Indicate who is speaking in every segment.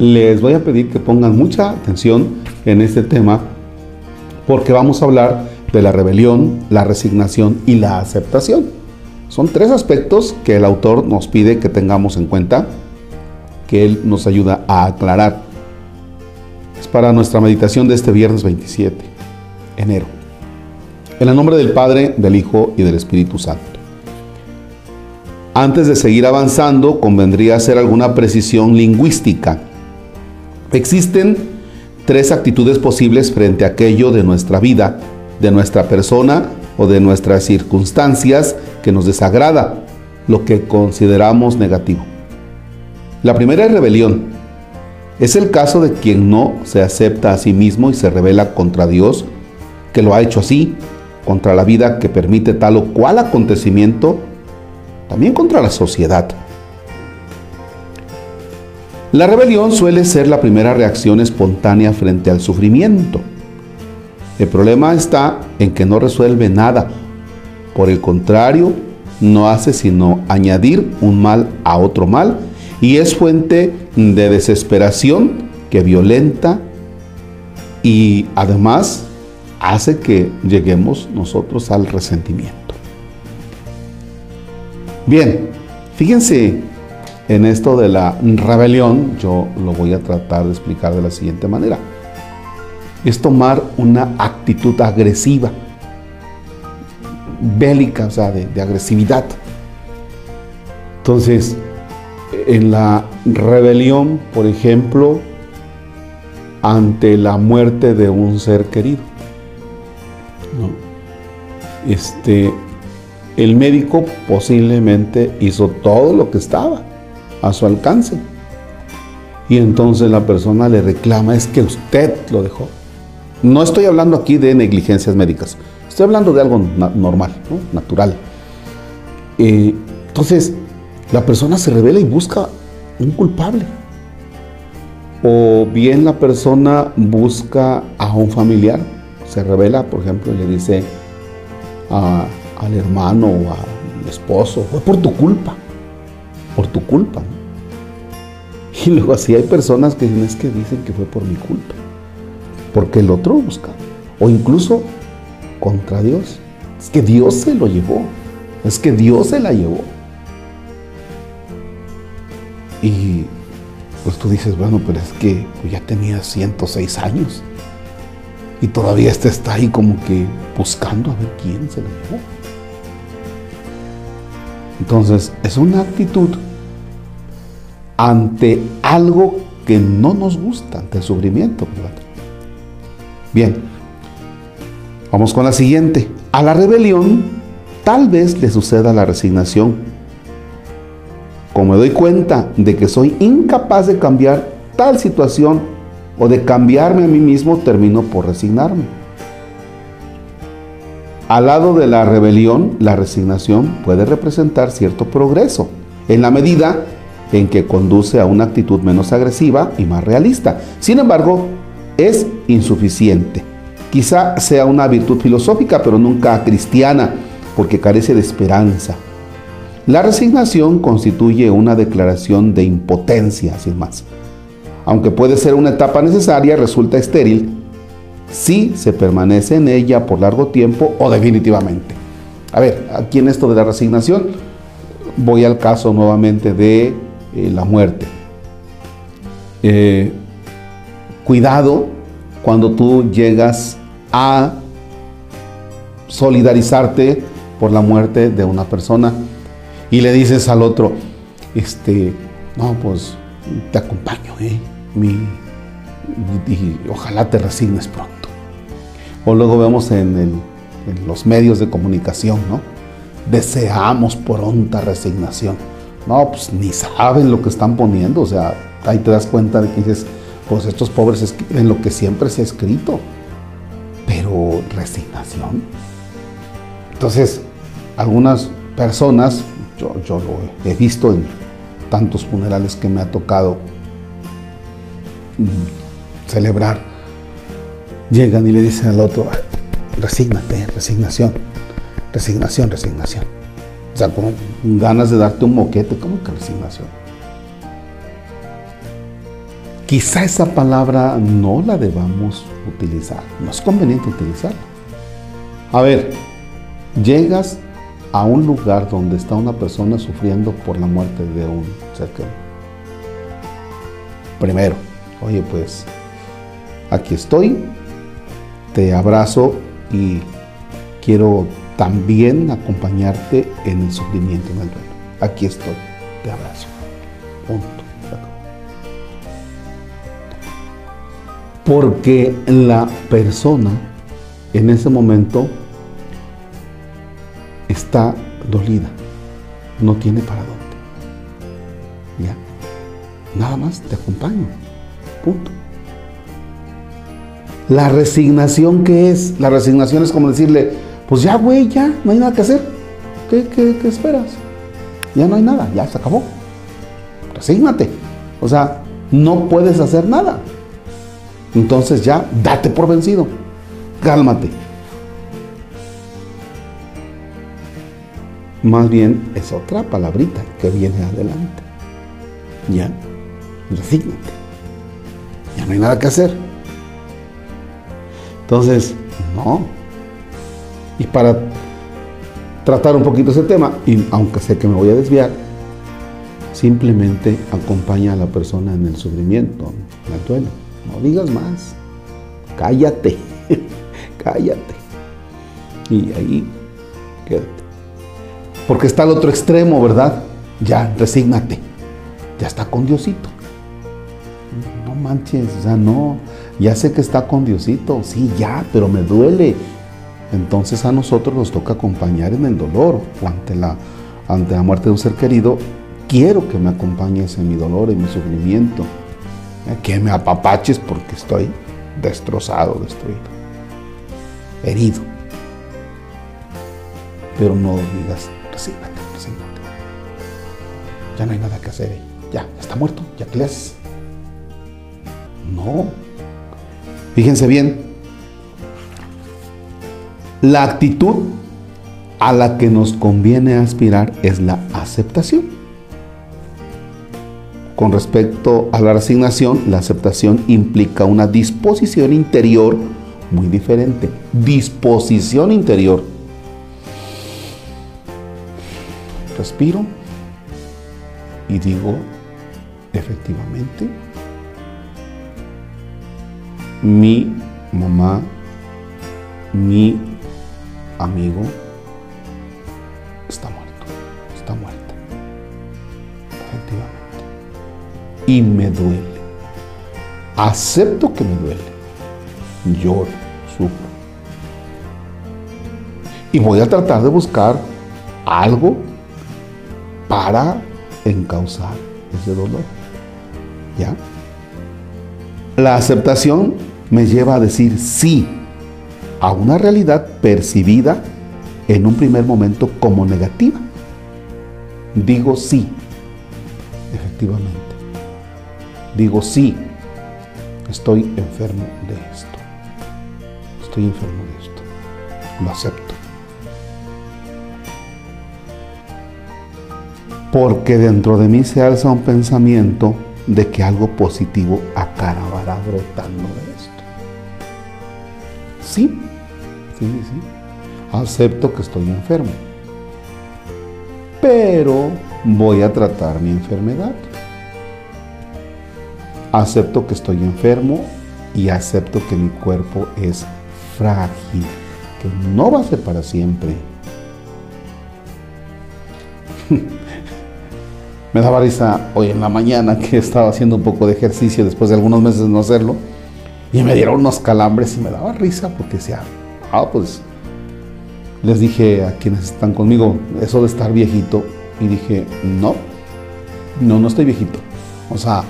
Speaker 1: les voy a pedir que pongan mucha atención en este tema porque vamos a hablar de la rebelión, la resignación y la aceptación. Son tres aspectos que el autor nos pide que tengamos en cuenta, que él nos ayuda a aclarar. Es para nuestra meditación de este viernes 27, enero. En el nombre del Padre, del Hijo y del Espíritu Santo. Antes de seguir avanzando, convendría hacer alguna precisión lingüística. Existen tres actitudes posibles frente a aquello de nuestra vida, de nuestra persona o de nuestras circunstancias que nos desagrada, lo que consideramos negativo. La primera es rebelión. Es el caso de quien no se acepta a sí mismo y se revela contra Dios, que lo ha hecho así, contra la vida que permite tal o cual acontecimiento también contra la sociedad. La rebelión suele ser la primera reacción espontánea frente al sufrimiento. El problema está en que no resuelve nada. Por el contrario, no hace sino añadir un mal a otro mal y es fuente de desesperación que violenta y además hace que lleguemos nosotros al resentimiento. Bien, fíjense en esto de la rebelión, yo lo voy a tratar de explicar de la siguiente manera. Es tomar una actitud agresiva, bélica, o sea, de, agresividad. Entonces, en la rebelión, por ejemplo, ante la muerte de un ser querido. Este, el médico posiblemente hizo todo lo que estaba a su alcance. Y entonces la persona le reclama, es que usted lo dejó. No estoy hablando aquí de negligencias médicas, estoy hablando de algo normal, natural. Eh, entonces, la persona se revela y busca un culpable. O bien la persona busca a un familiar, se revela, por ejemplo, y le dice al hermano o al esposo, fue por tu culpa, por tu culpa. Y luego así hay personas que dicen, es que dicen que fue por mi culpa, porque el otro busca, o incluso contra Dios. Es que Dios se lo llevó, es que Dios se la llevó. Y pues tú dices, bueno, pero es que pues ya tenía 106 años y todavía este está ahí como que buscando a ver quién se lo llevó. Entonces, es una actitud ante algo que no nos gusta, ante el sufrimiento. Bien, vamos con la siguiente. A la rebelión tal vez le suceda la resignación. Como me doy cuenta de que soy incapaz de cambiar tal situación o de cambiarme a mí mismo, termino por resignarme. Al lado de la rebelión, la resignación puede representar cierto progreso, en la medida en que conduce a una actitud menos agresiva y más realista. Sin embargo, es insuficiente. Quizá sea una virtud filosófica, pero nunca cristiana, porque carece de esperanza. La resignación constituye una declaración de impotencia, sin más. Aunque puede ser una etapa necesaria, resulta estéril si se permanece en ella por largo tiempo o definitivamente. A ver, aquí en esto de la resignación, voy al caso nuevamente de eh, la muerte. Eh, cuidado cuando tú llegas a solidarizarte por la muerte de una persona y le dices al otro, este, no, pues te acompaño, ¿eh? y ojalá te resignes pronto. O luego vemos en, los medios de comunicación, ¿no? Deseamos pronta resignación. No, pues ni saben lo que están poniendo. O sea, ahí te das cuenta de que dices, pues estos pobres escriben lo que siempre se ha escrito. Pero resignación. Entonces, algunas personas, yo, yo lo he visto en tantos funerales que me ha tocado mm, celebrar, llegan y le dicen al otro, resígnate, resignación, resignación, resignación. O sea, con ganas de darte un moquete, ¿cómo que resignación? quizá esa palabra no la debamos utilizar. No es conveniente utilizarla. A ver, llegas a un lugar donde está una persona sufriendo por la muerte de un querido. Primero, oye, pues aquí estoy, te abrazo y quiero también acompañarte en el sufrimiento, en el duelo. Aquí estoy, te abrazo. Punto. Porque la persona en ese momento está dolida, no tiene para dónde. ¿Ya? Nada más te acompaño. Punto. La resignación que es, la resignación es como decirle, pues ya, güey, ya, no hay nada que hacer. ¿Qué, qué, esperas? Ya no hay nada, ya se acabó. Resígnate. O sea, no puedes hacer nada. Entonces ya, date por vencido. Cálmate. Más bien es otra palabrita que viene adelante. Ya, resígnate. Ya no hay nada que hacer. Entonces, no. Y para tratar un poquito ese tema, y aunque sé que me voy a desviar, simplemente acompaña a la persona en el sufrimiento, en el duelo. No digas más. Cállate. Cállate. Y ahí quédate. Porque está al otro extremo, ¿verdad? Ya, resígnate. Ya está con Diosito. No manches, o sea, no. Ya sé que está con Diosito, sí, ya, pero me duele. Entonces a nosotros nos toca acompañar en el dolor o ante la, ante la muerte de un ser querido. Quiero que me acompañes en mi dolor, en mi sufrimiento. Que me apapaches porque estoy destrozado, destruido, herido. Pero no digas, resígnate, resígnate. Ya no hay nada que hacer. Ya, está muerto, ya que le haces. No, Fíjense bien, la actitud a la que nos conviene aspirar es la aceptación. Con respecto a la resignación, la aceptación implica una disposición interior muy diferente. Disposición interior. Respiro y digo, efectivamente, mi mamá, mi amigo, está muerto, está muerta, efectivamente. Y me duele. Acepto que me duele. Lloro, sufro. Y voy a tratar de buscar algo para encauzar ese dolor. ¿Ya? La aceptación me lleva a decir sí a una realidad percibida en un primer momento como negativa. Digo sí, efectivamente. Digo sí, estoy enfermo de esto. Estoy enfermo de esto. Lo acepto. Porque dentro de mí se alza un pensamiento de que algo positivo acabará brotando. Sí, sí, sí. Acepto que estoy enfermo. Pero voy a tratar mi enfermedad. Acepto que estoy enfermo y acepto que mi cuerpo es frágil, que no va a ser para siempre. Me daba risa hoy en la mañana que estaba haciendo un poco de ejercicio después de algunos meses de no hacerlo y me dieron unos calambres y me daba risa porque decía, ah, pues les dije a quienes están conmigo eso de estar viejito y dije, no, no, no estoy viejito. O sea,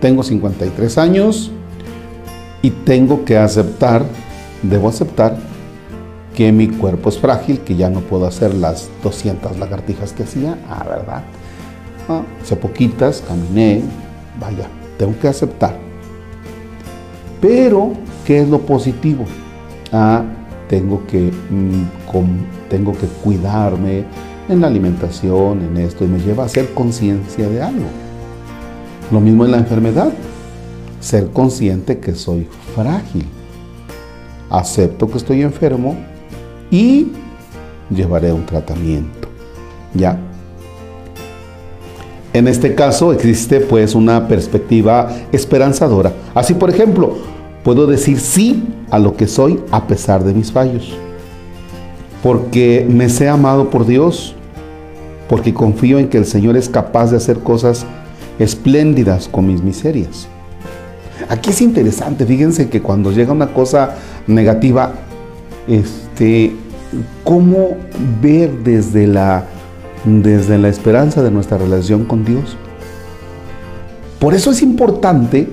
Speaker 1: tengo 53 años y tengo que aceptar, debo aceptar que mi cuerpo es frágil, que ya no puedo hacer las 200 lagartijas que hacía, ah, ¿verdad? hace poquitas caminé, vaya, tengo que aceptar. Pero, ¿qué es lo positivo? Ah, tengo que, mm, tengo que cuidarme en la alimentación, en esto, y me lleva a hacer conciencia de algo. Lo mismo en la enfermedad. ser consciente que soy frágil. Acepto que estoy enfermo y llevaré un tratamiento. ¿Ya? En este caso existe pues una perspectiva esperanzadora. Así por ejemplo, puedo decir sí a lo que soy a pesar de mis fallos. Porque me sé amado por Dios, porque confío en que el Señor es capaz de hacer cosas espléndidas con mis miserias. Aquí es interesante, fíjense que cuando llega una cosa negativa, este, cómo ver desde la, desde la esperanza de nuestra relación con Dios. Por eso es importante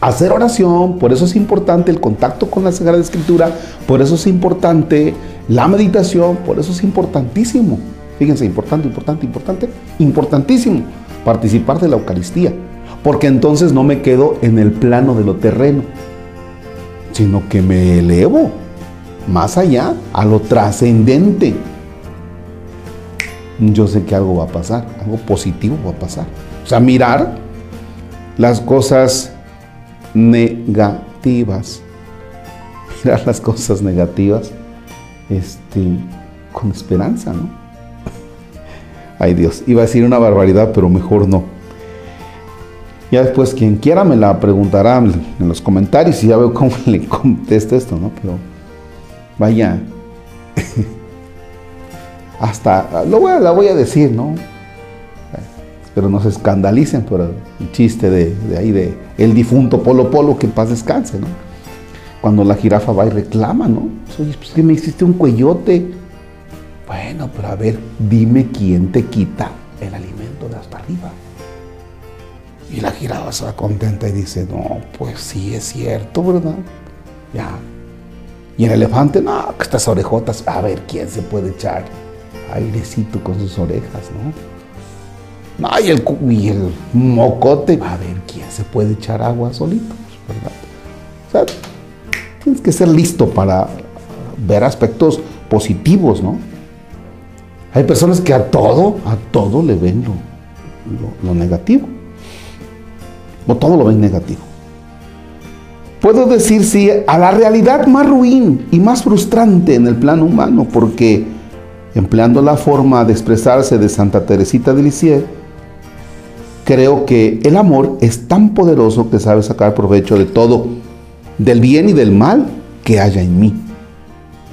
Speaker 1: hacer oración, por eso es importante el contacto con la Sagrada Escritura, por eso es importante la meditación, por eso es importantísimo. Fíjense, importante, importante, importante, importantísimo participar de la Eucaristía, porque entonces no me quedo en el plano de lo terreno, sino que me elevo más allá, a lo trascendente. Yo sé que algo va a pasar, algo positivo va a pasar. O sea, mirar las cosas negativas, mirar las cosas negativas este, con esperanza, ¿no? Ay Dios, iba a decir una barbaridad, pero mejor no. Ya después, quien quiera me la preguntará en los comentarios y ya veo cómo le contesto esto, ¿no? Pero vaya, hasta, lo voy a, la voy a decir, ¿no? Pero no se escandalicen por el chiste de, ahí de el difunto Polo Polo que en paz descanse, ¿no? Cuando la jirafa va y reclama, ¿no? Oye, pues que me hiciste un cuellote. Bueno, pero a ver, dime quién te quita el alimento de hasta arriba. Y la jirafa se va contenta y dice, no, pues sí es cierto, ¿verdad? Ya. Y el elefante, no, estas orejotas, a ver quién se puede echar airecito con sus orejas, ¿no? No, y el, y el mocote, a ver quién se puede echar agua solito, ¿verdad? O sea, tienes que ser listo para ver aspectos positivos, ¿no? Hay personas que a todo, a todo le ven lo, negativo. O todo lo ven negativo. Puedo decir sí a la realidad más ruin y más frustrante en el plano humano, porque empleando la forma de expresarse de Santa Teresita de Lisieux, creo que el amor es tan poderoso que sabe sacar provecho de todo, del bien y del mal que haya en mí.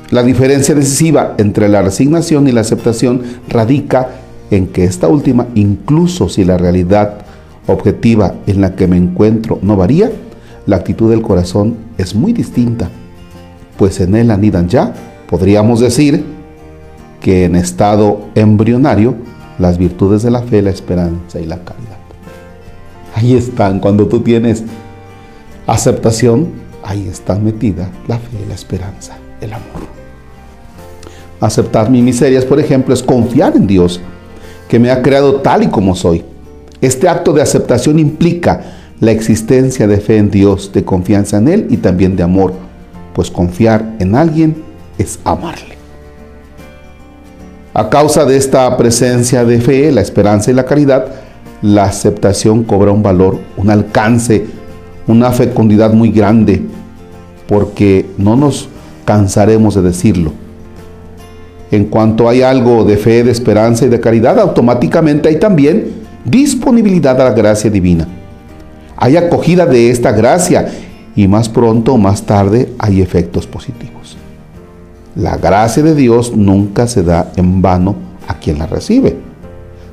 Speaker 1: La diferencia decisiva entre la resignación y la aceptación radica en que esta última, incluso si la realidad objetiva en la que me encuentro no varía, la actitud del corazón es muy distinta, pues en él anidan ya, podríamos decir, que en estado embrionario, las virtudes de la fe, la esperanza y la caridad. Ahí están, cuando tú tienes aceptación, ahí está metida la fe, la esperanza, el amor. Aceptar mis miserias, por ejemplo, es confiar en Dios, que me ha creado tal y como soy. Este acto de aceptación implica la existencia de fe en Dios, de confianza en Él y también de amor, pues confiar en alguien es amarle. A causa de esta presencia de fe, la esperanza y la caridad, la aceptación cobra un valor, un alcance, una fecundidad muy grande, porque no nos cansaremos de decirlo en cuanto hay algo de fe, de esperanza y de caridad, automáticamente hay también disponibilidad a la gracia divina. Hay acogida de esta gracia y más pronto o más tarde hay efectos positivos. La gracia de Dios nunca se da en vano a quien la recibe,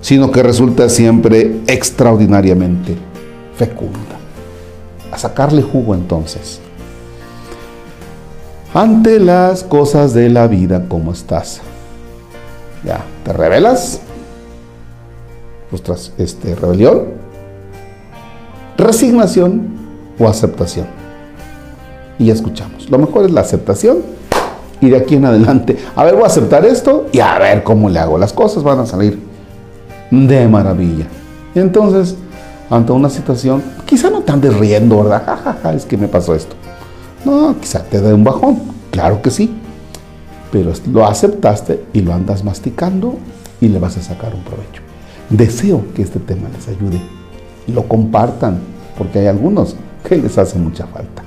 Speaker 1: sino que resulta siempre extraordinariamente fecunda. A sacarle jugo entonces ante las cosas de la vida como estás. Ya, ¿te? Ostras, este, rebelión, resignación o aceptación. Y ya escuchamos. Lo mejor es la aceptación y de aquí en adelante, a ver, voy a aceptar esto y a ver cómo le hago. Las cosas van a salir de maravilla. Y entonces, ante una situación, quizá no te andes riendo, ¿verdad? es que me pasó esto. No, quizá te dé un bajón, claro que sí, pero lo aceptaste y lo andas masticando y le vas a sacar un provecho. Deseo que este tema les ayude lo compartan, porque hay algunos que les hace mucha falta.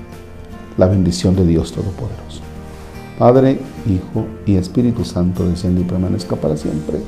Speaker 1: La bendición de Dios Todopoderoso. Padre, Hijo y Espíritu Santo desciende y permanezca para siempre.